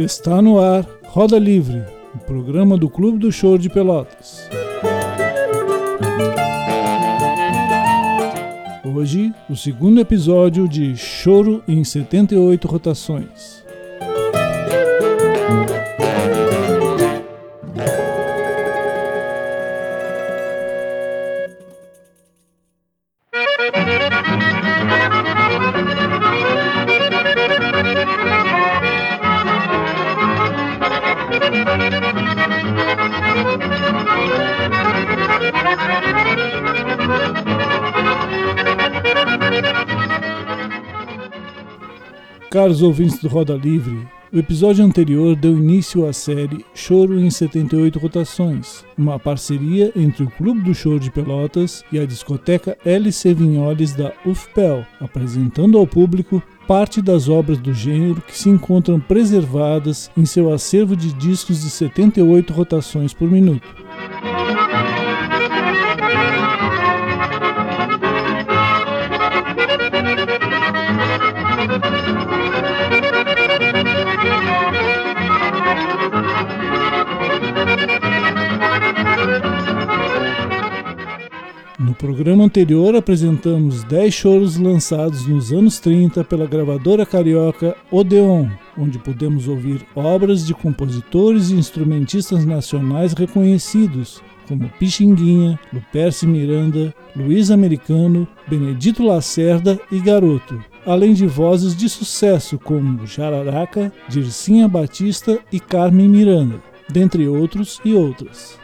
Está no ar Roda Livre, o programa do Clube do Choro de Pelotas. Hoje, o segundo episódio de Choro em 78 Rotações. Caros ouvintes do Roda Livre, o episódio anterior deu início à série Choro em 78 Rotações, uma parceria entre o Clube do Choro de Pelotas e a discoteca LC Vinholes da UFPEL, apresentando ao público parte das obras do gênero que se encontram preservadas em seu acervo de discos de 78 rotações por minuto. Programa anterior apresentamos 10 choros lançados nos anos 30 pela gravadora carioca Odeon, onde podemos ouvir obras de compositores e instrumentistas nacionais reconhecidos, como Pixinguinha, Luperce Miranda, Luiz Americano, Benedito Lacerda e Garoto, além de vozes de sucesso como Jararaca, Dircinha Batista e Carmen Miranda, dentre outros e outras.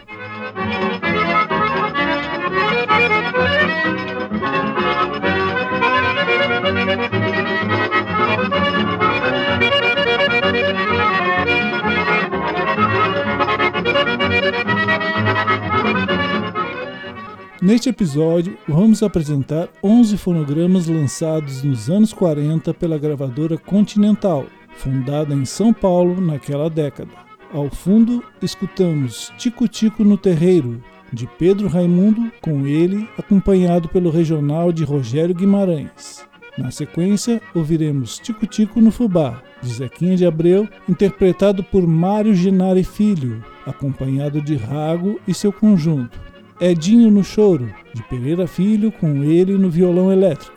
Neste episódio, vamos apresentar 11 fonogramas lançados nos anos 40 pela gravadora Continental, fundada em São Paulo naquela década. Ao fundo, escutamos Tico Tico no Terreiro, de Pedro Raimundo, com ele acompanhado pelo regional de Rogério Guimarães. Na sequência, ouviremos Tico Tico no Fubá, de Zequinha de Abreu, interpretado por Mário Genari Filho, acompanhado de Rago e seu conjunto. Edinho no Choro, de Pereira Filho, com ele no violão elétrico.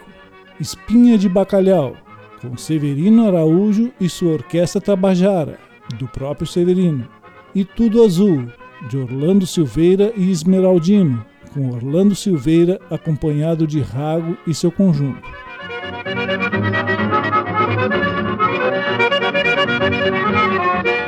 Espinha de Bacalhau, com Severino Araújo e sua Orquestra Tabajara, do próprio Severino. E Tudo Azul, de Orlando Silveira e Esmeraldino, com Orlando Silveira acompanhado de Rago e seu conjunto. Música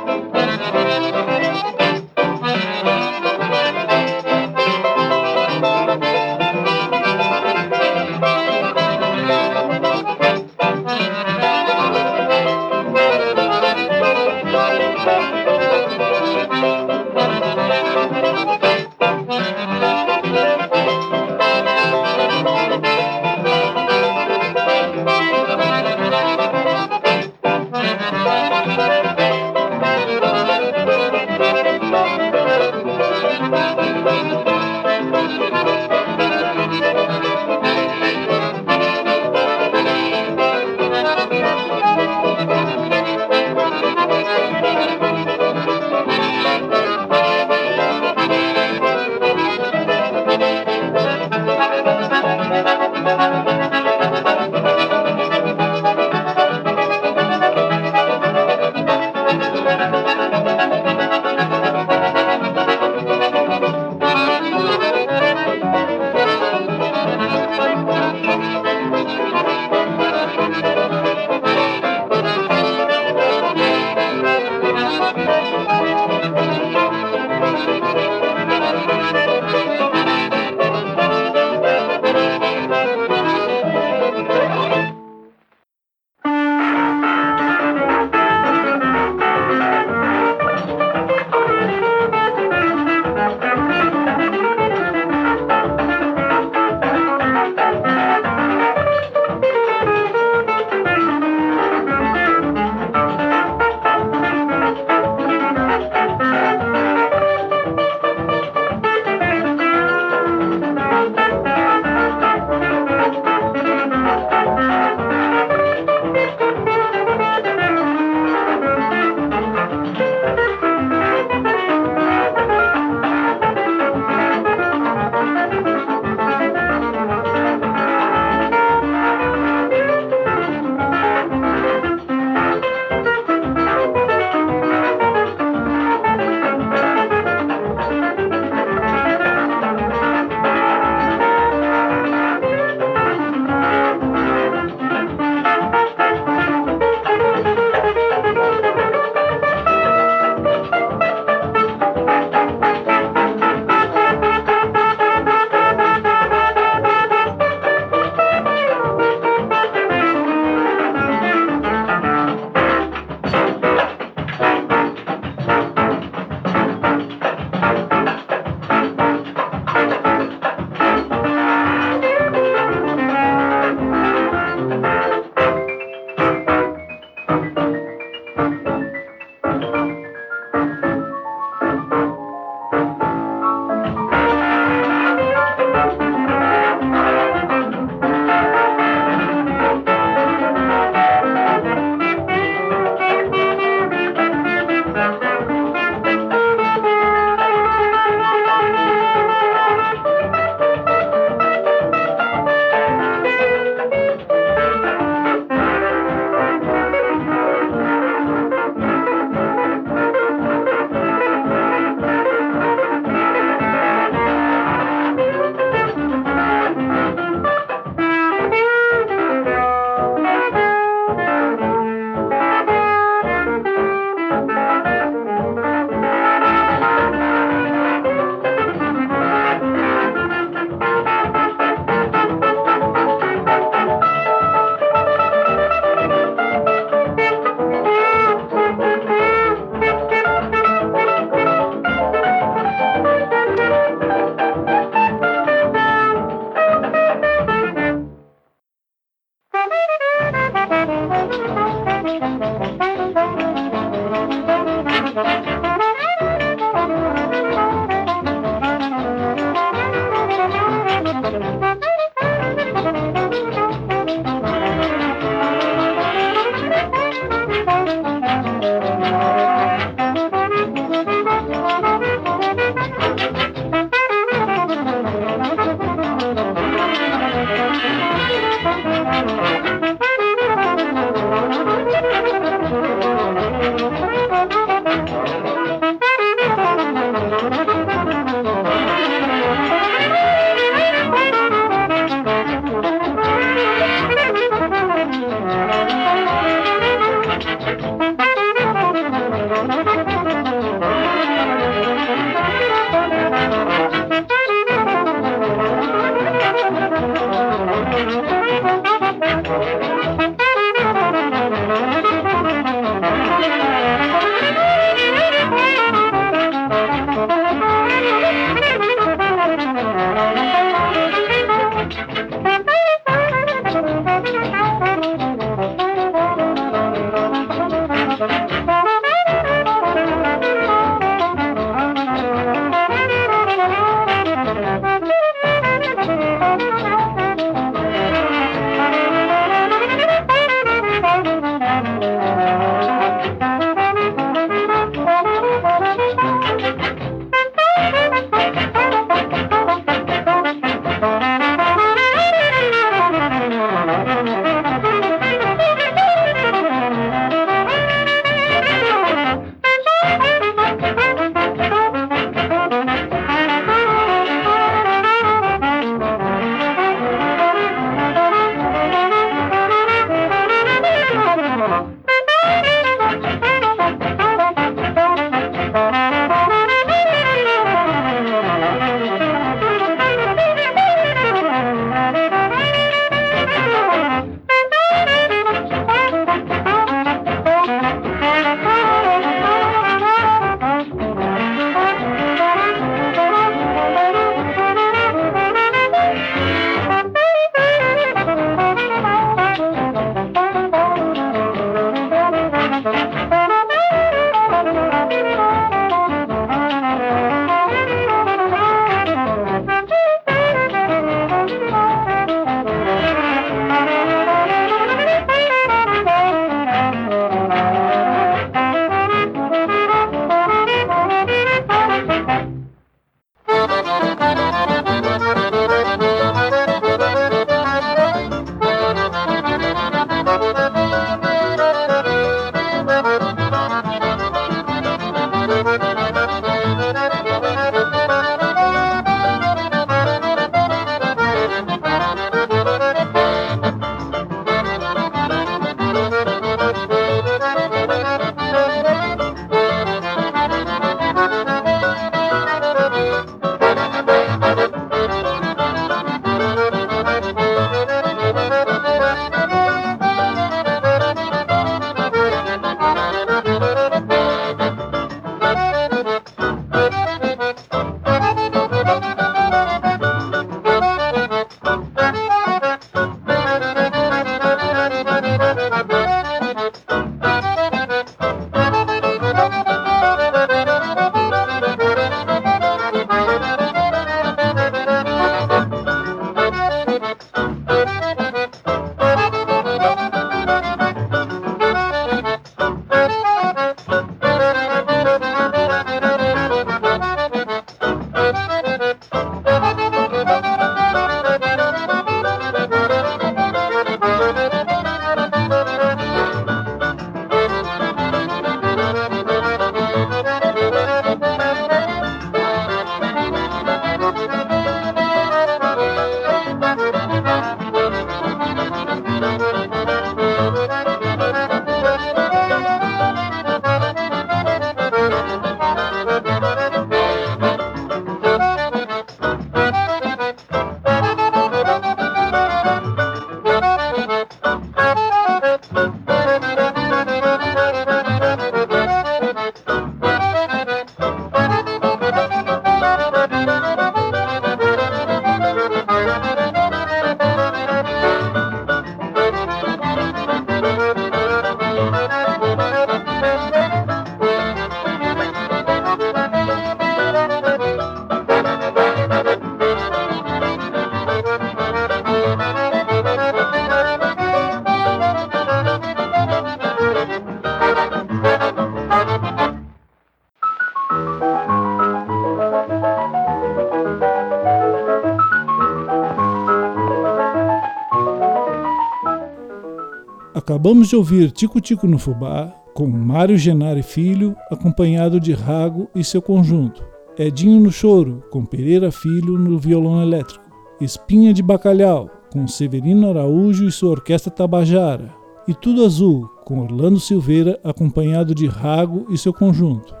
Acabamos de ouvir Tico Tico no Fubá, com Mário Genari Filho, acompanhado de Rago e seu conjunto. Edinho no Choro, com Pereira Filho no violão elétrico. Espinha de Bacalhau, com Severino Araújo e sua orquestra Tabajara. E Tudo Azul, com Orlando Silveira, acompanhado de Rago e seu conjunto.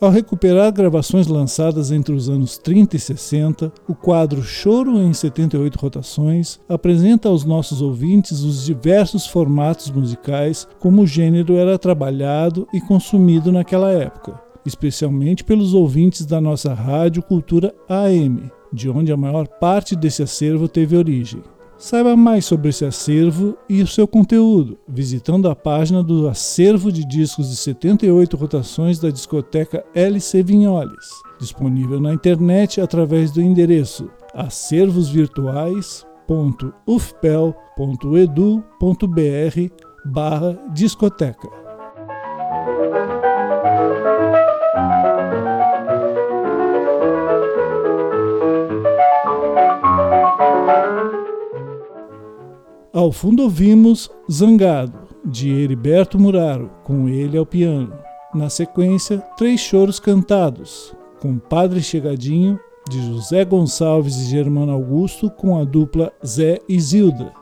Ao recuperar gravações lançadas entre os anos 30 e 60, o quadro Choro em 78 Rotações apresenta aos nossos ouvintes os diversos formatos musicais como o gênero era trabalhado e consumido naquela época, especialmente pelos ouvintes da nossa rádio Cultura AM, de onde a maior parte desse acervo teve origem. Saiba mais sobre esse acervo e o seu conteúdo visitando a página do Acervo de Discos de 78 Rotações da discoteca LC Vinholes, disponível na internet através do endereço acervosvirtuais.ufpel.edu.br barra discoteca. Ao fundo ouvimos Zangado, de Heriberto Muraro, com ele ao piano. Na sequência, Três Choros Cantados, com Padre Chegadinho, de José Gonçalves e Germano Augusto, com a dupla Zé e Zilda.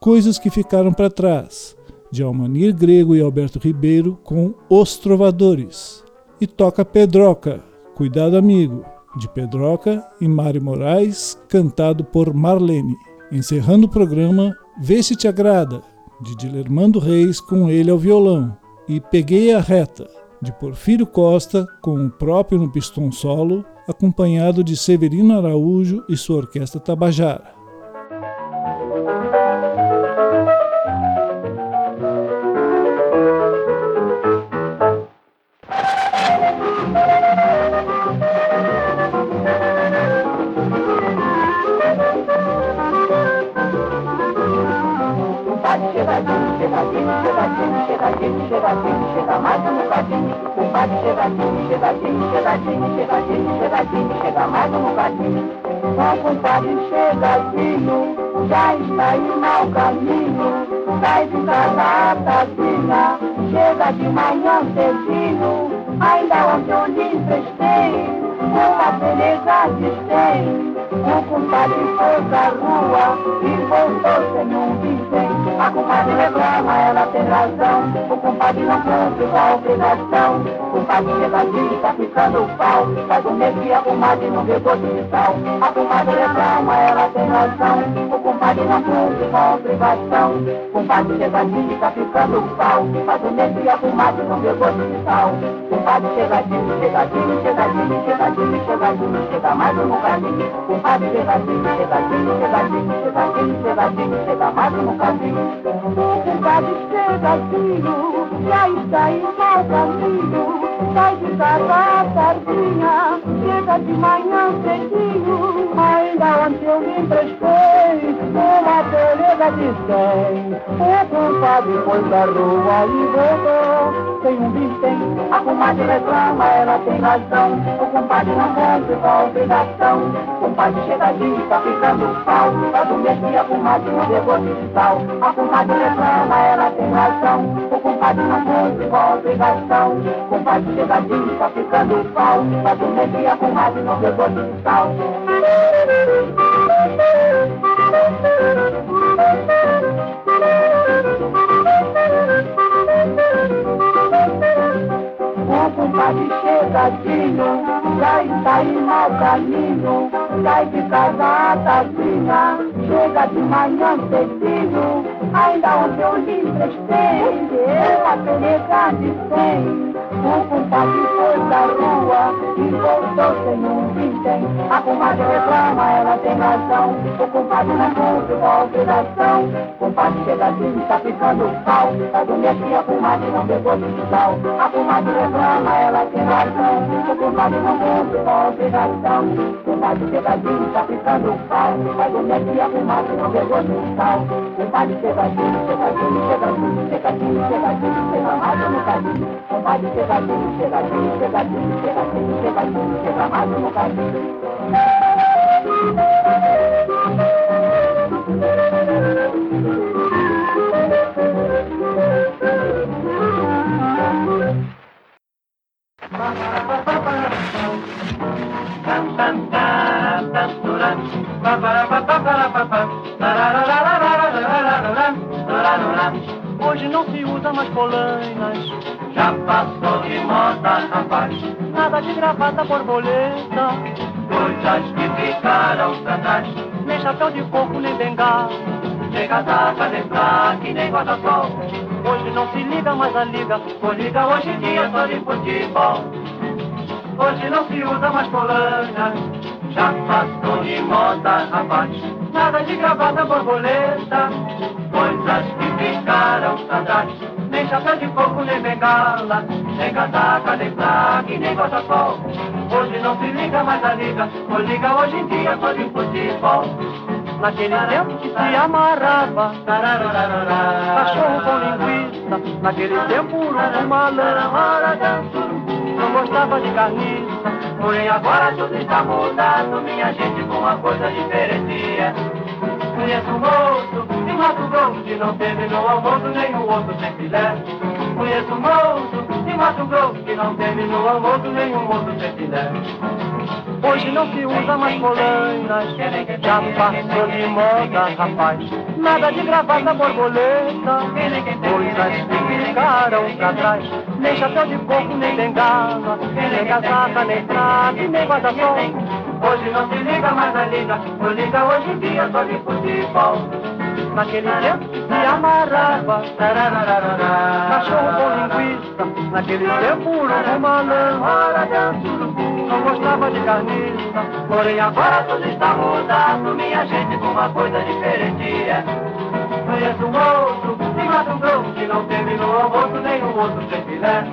Coisas que ficaram para trás, de Almanir Grego e Alberto Ribeiro, com Os Trovadores. E toca Pedroca, Cuidado Amigo, de Pedroca e Mari Moraes, cantado por Marlene. Encerrando o programa, Vê se te agrada, de Dilermando Reis com ele ao violão, e Peguei a Reta, de Porfírio Costa com o próprio no pistão solo, acompanhado de Severino Araújo e sua orquestra Tabajara. O compadre chegadinho, já está indo ao caminho. Sai de casa tadinha, chega de manhã cedinho. Ainda ontem ela tem razão. O compadre não cumpre a obrigação. O compadre chega ali, tá ficando pau. Faz um mês que a comadre não vê gosto de sal. A comadre reclama, ela tem razão. O compadre não cumpre a obrigação. O compadre chega ali, tá ficando pau. Faz um mês que a comadre não vê gosto de sal. O compadre chegadinho, chegadinho, chegadinho, chegadinho, chegadinho, chega mais um bocadinho. O compadre chegadinho, chegadinho, chegadinho, chegadinho, chegadinho, chega mais um bocadinho. Chegadinho, já está em mau caminho. Sai de casa tardinha, chega de manhã cedinho. Ainda ontem eu me emprestei uma beleza de cem. O compadre foi pra rua e voltou. Tem um vintém, a comadre reclama, ela tem razão. O compadre não cumpre com a obrigação. O compadre chegadinho, tá ficando pau. Um mês que a comadre não gosto de sal. A comadre reclama, ela tem razão. O compadre não cumpre com a obrigação. O compadre chegadinho, tá ficando pau. Um mês que a comadre não gosto de sal. Está em mau caminho. Sai de casa tadinha, chega de manhã cedinho. Ainda ontem eu lhe emprestei peneca de cem. O compadre foi pra rua e voltou sem um vintém. A comadre reclama, ela tem razão. O compadre não cumpre com a obrigação. O compadre chegadinho, tá ficando pau. Um mês que a comadre não pegou de sal. A comadre reclama, ela tem razão. O compadre não cumpre com a obrigação. O compadre chegadinho, tá ficando pau. Um mês que a comadre não pegou de sal. O compadre chegadinho, chegadinho, chegadinho, chegadinho, chegadinho, chega mais um bocadinho. O compadre chegadinho, chegadinho, chegadinho, chegadinho, chegadinho, chega mais um bocadinho. Hoje não se usa mais polainas, gravata borboleta, coisas que ficaram pra trás. nem chapéu de coco, nem bengala. Chega da cadê que nem guarda-sol. Hoje não se liga mais a liga, Por liga hoje em dia só de futebol. Hoje não se usa mais polainas, já passou de moda, rapaz. Nada de gravata borboleta, coco, nem nem casaca, nem plaque, nem guarda-sol. Hoje não se liga mais a liga, por liga hoje em dia só de futebol. naquele tempo que se amarrava. Cachorro com linguiça, naquele tempo urubu malandro. Não gostava de carniça, Porém agora tudo está mudado, minha gente, com uma coisa diferente. Conheço um moço de Mato Grosso que não teve no almoço nenhum outro sem filé. Conheço um moço de Mato Grosso que não teve no almoço nenhum outro filé. Hoje não se usa mais polainas, já passou de moda, rapaz. Nada de gravata borboleta, coisas que ficaram pra trás. Nem chapéu de coco, nem bengala, nem casaca, nem traje, nem guarda-sol. Hoje não se liga mais a liga, por liga hoje em dia só de futebol. Naquele tempo se amarrava, cachorro com linguiça. Naquele tempo urubu malandro, não gostava de carniça. Porém agora tudo está mudado, minha gente, com uma coisa diferente é. Conheço um moço de Mato Grosso que não teve no almoço nenhum outro sem filé.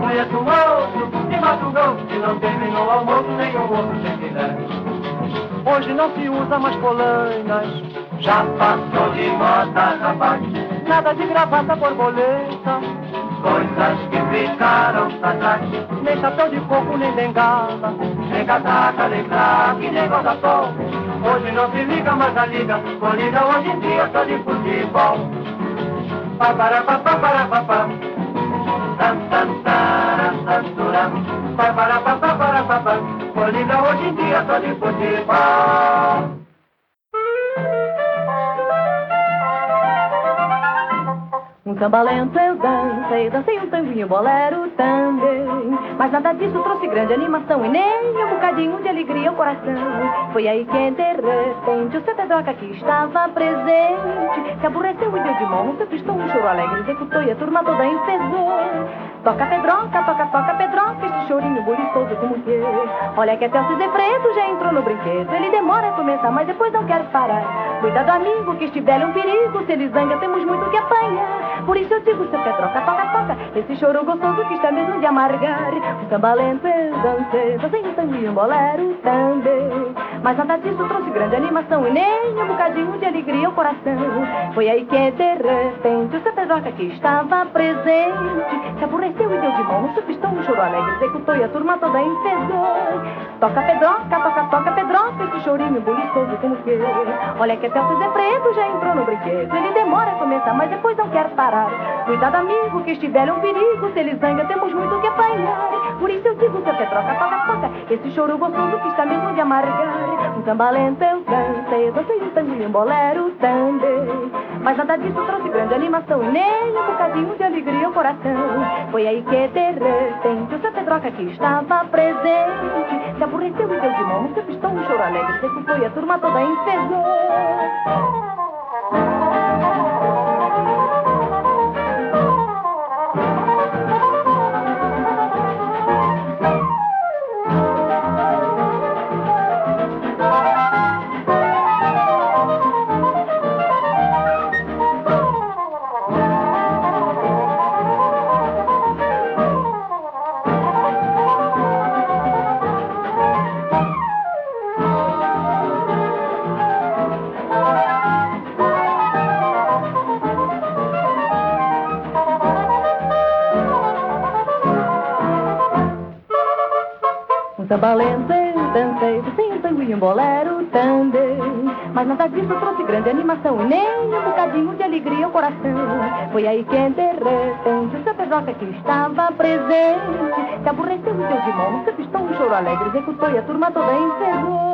Conheço um moço de Mato Grosso que não teve no almoço nenhum outro sem filé. Hoje não se usa mais polainas, Já passou de moda, rapaz. nada de gravata borboleta, coisas que ficaram pra trás. Nem chapéu de coco, nem bengala, nem casaca, nem fraque, nem guarda-sol. Hoje não se liga mais a liga, colida hoje em dia só de futebol. Papara, papara, papara, tam, tam, taram, tam, turam. Papara, papara, papara, colida hoje em dia só de futebol. Samba lento eu dancei, dancei um tanguinho bolero também. Mas nada disso trouxe grande animação e nem um bocadinho de alegria ao coração. Foi aí que de repente o seu Pedroca que estava presente se aborreceu e deu de mão no seu pistão um choro alegre, executou e a turma toda enfezou. Toca Pedroca, toca, toca Pedroca, este chorinho buliçoso como que. Olha que até o Cisefredo já entrou no brinquedo. Ele demora a começar, mas depois não quer parar. Cuidado amigo, que este velho é um perigo Se ele zanga, temos muito que apanhar. Por isso eu digo, seu Pedroca, toca, toca Esse choro gostoso que está mesmo de amargar. O samba lento eu dancei Dancei um tango e um bolero também. Mas nada disso trouxe grande animação E nem um bocadinho de alegria ao coração. Foi aí que de repente o seu Pedroca que estava presente Se aborreceu e deu de mão no seu pistão um choro alegre Executou e a turma toda enfezou Toca Pedroca, toca, toca Pedroca Esse chorinho buliçoso como que Olha que até o Preto já entrou no brinquedo. Ele demora a começar, mas depois não quer parar. Cuidado amigo, que este velho é um perigo Se ele zanga, temos muito que apanhar. Por isso eu digo, seu Pedroca, toca, toca Esse choro gostoso que está mesmo de amargar. Um samba lento eu dancei Dancei um tango e um bolero também Mas nada disso trouxe grande animação nem um bocadinho de alegria ao coração. Foi aí que de repente o seu Pedroca que estava presente. Se aborreceu e deu de mão no seu pistão um choro alegre Executou e a turma toda enfezou nem um bocadinho de alegria ao coração. Foi aí que de repente o seu Pedroca que estava presente se aborreceu e deu de mão seu pistão um choro alegre, executou e a turma toda enfezou.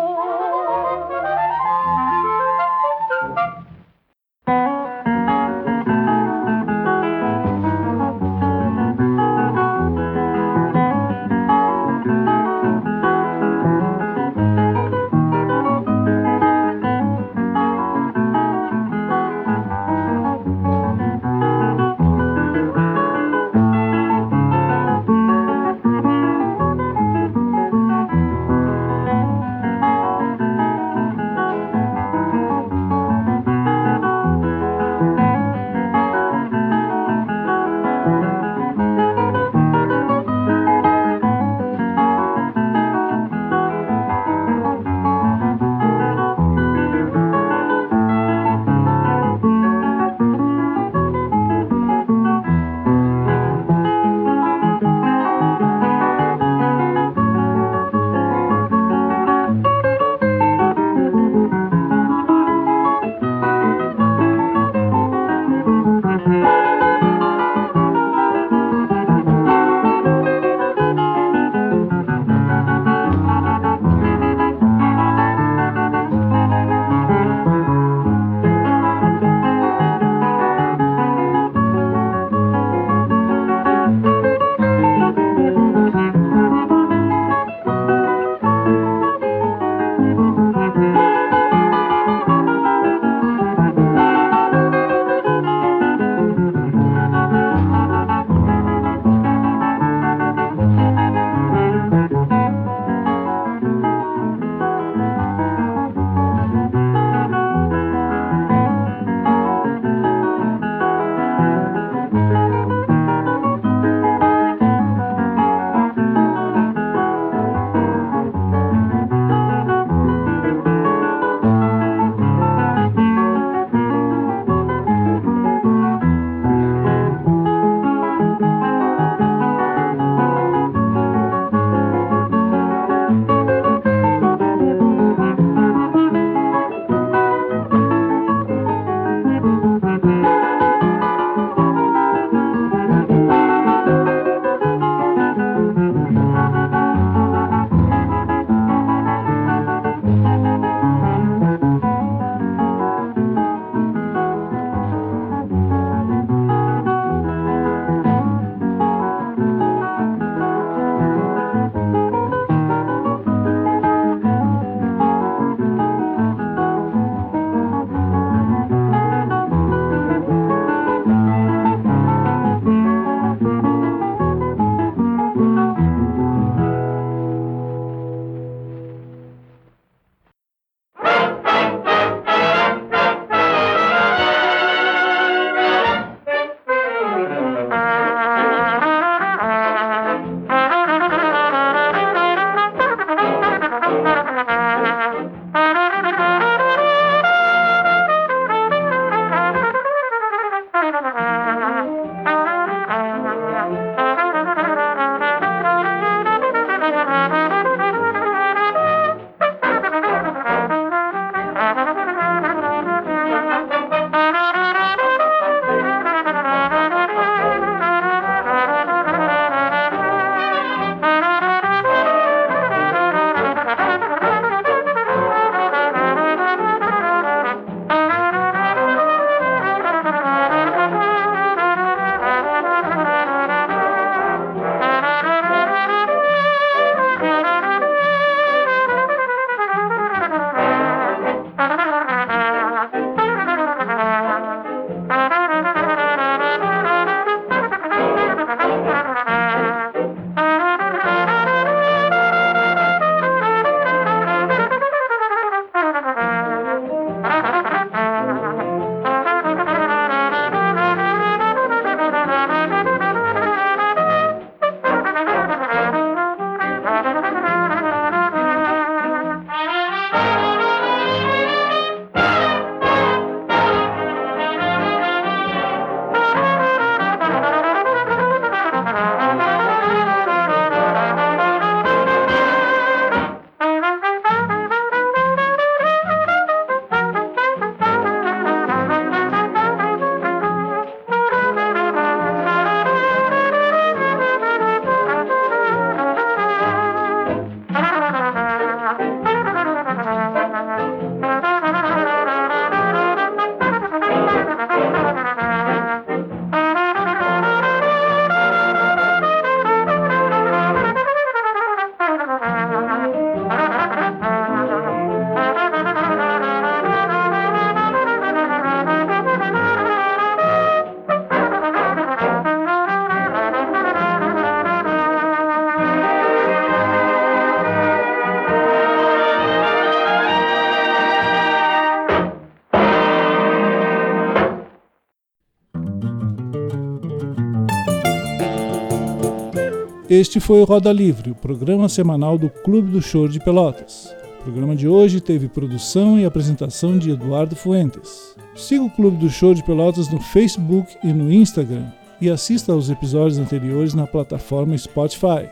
Este foi o Roda Livre, o programa semanal do Clube do Choro de Pelotas. O programa de hoje teve produção e apresentação de Eduardo Fuentes. Siga o Clube do Choro de Pelotas no Facebook e no Instagram e assista aos episódios anteriores na plataforma Spotify.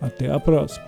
Até a próxima!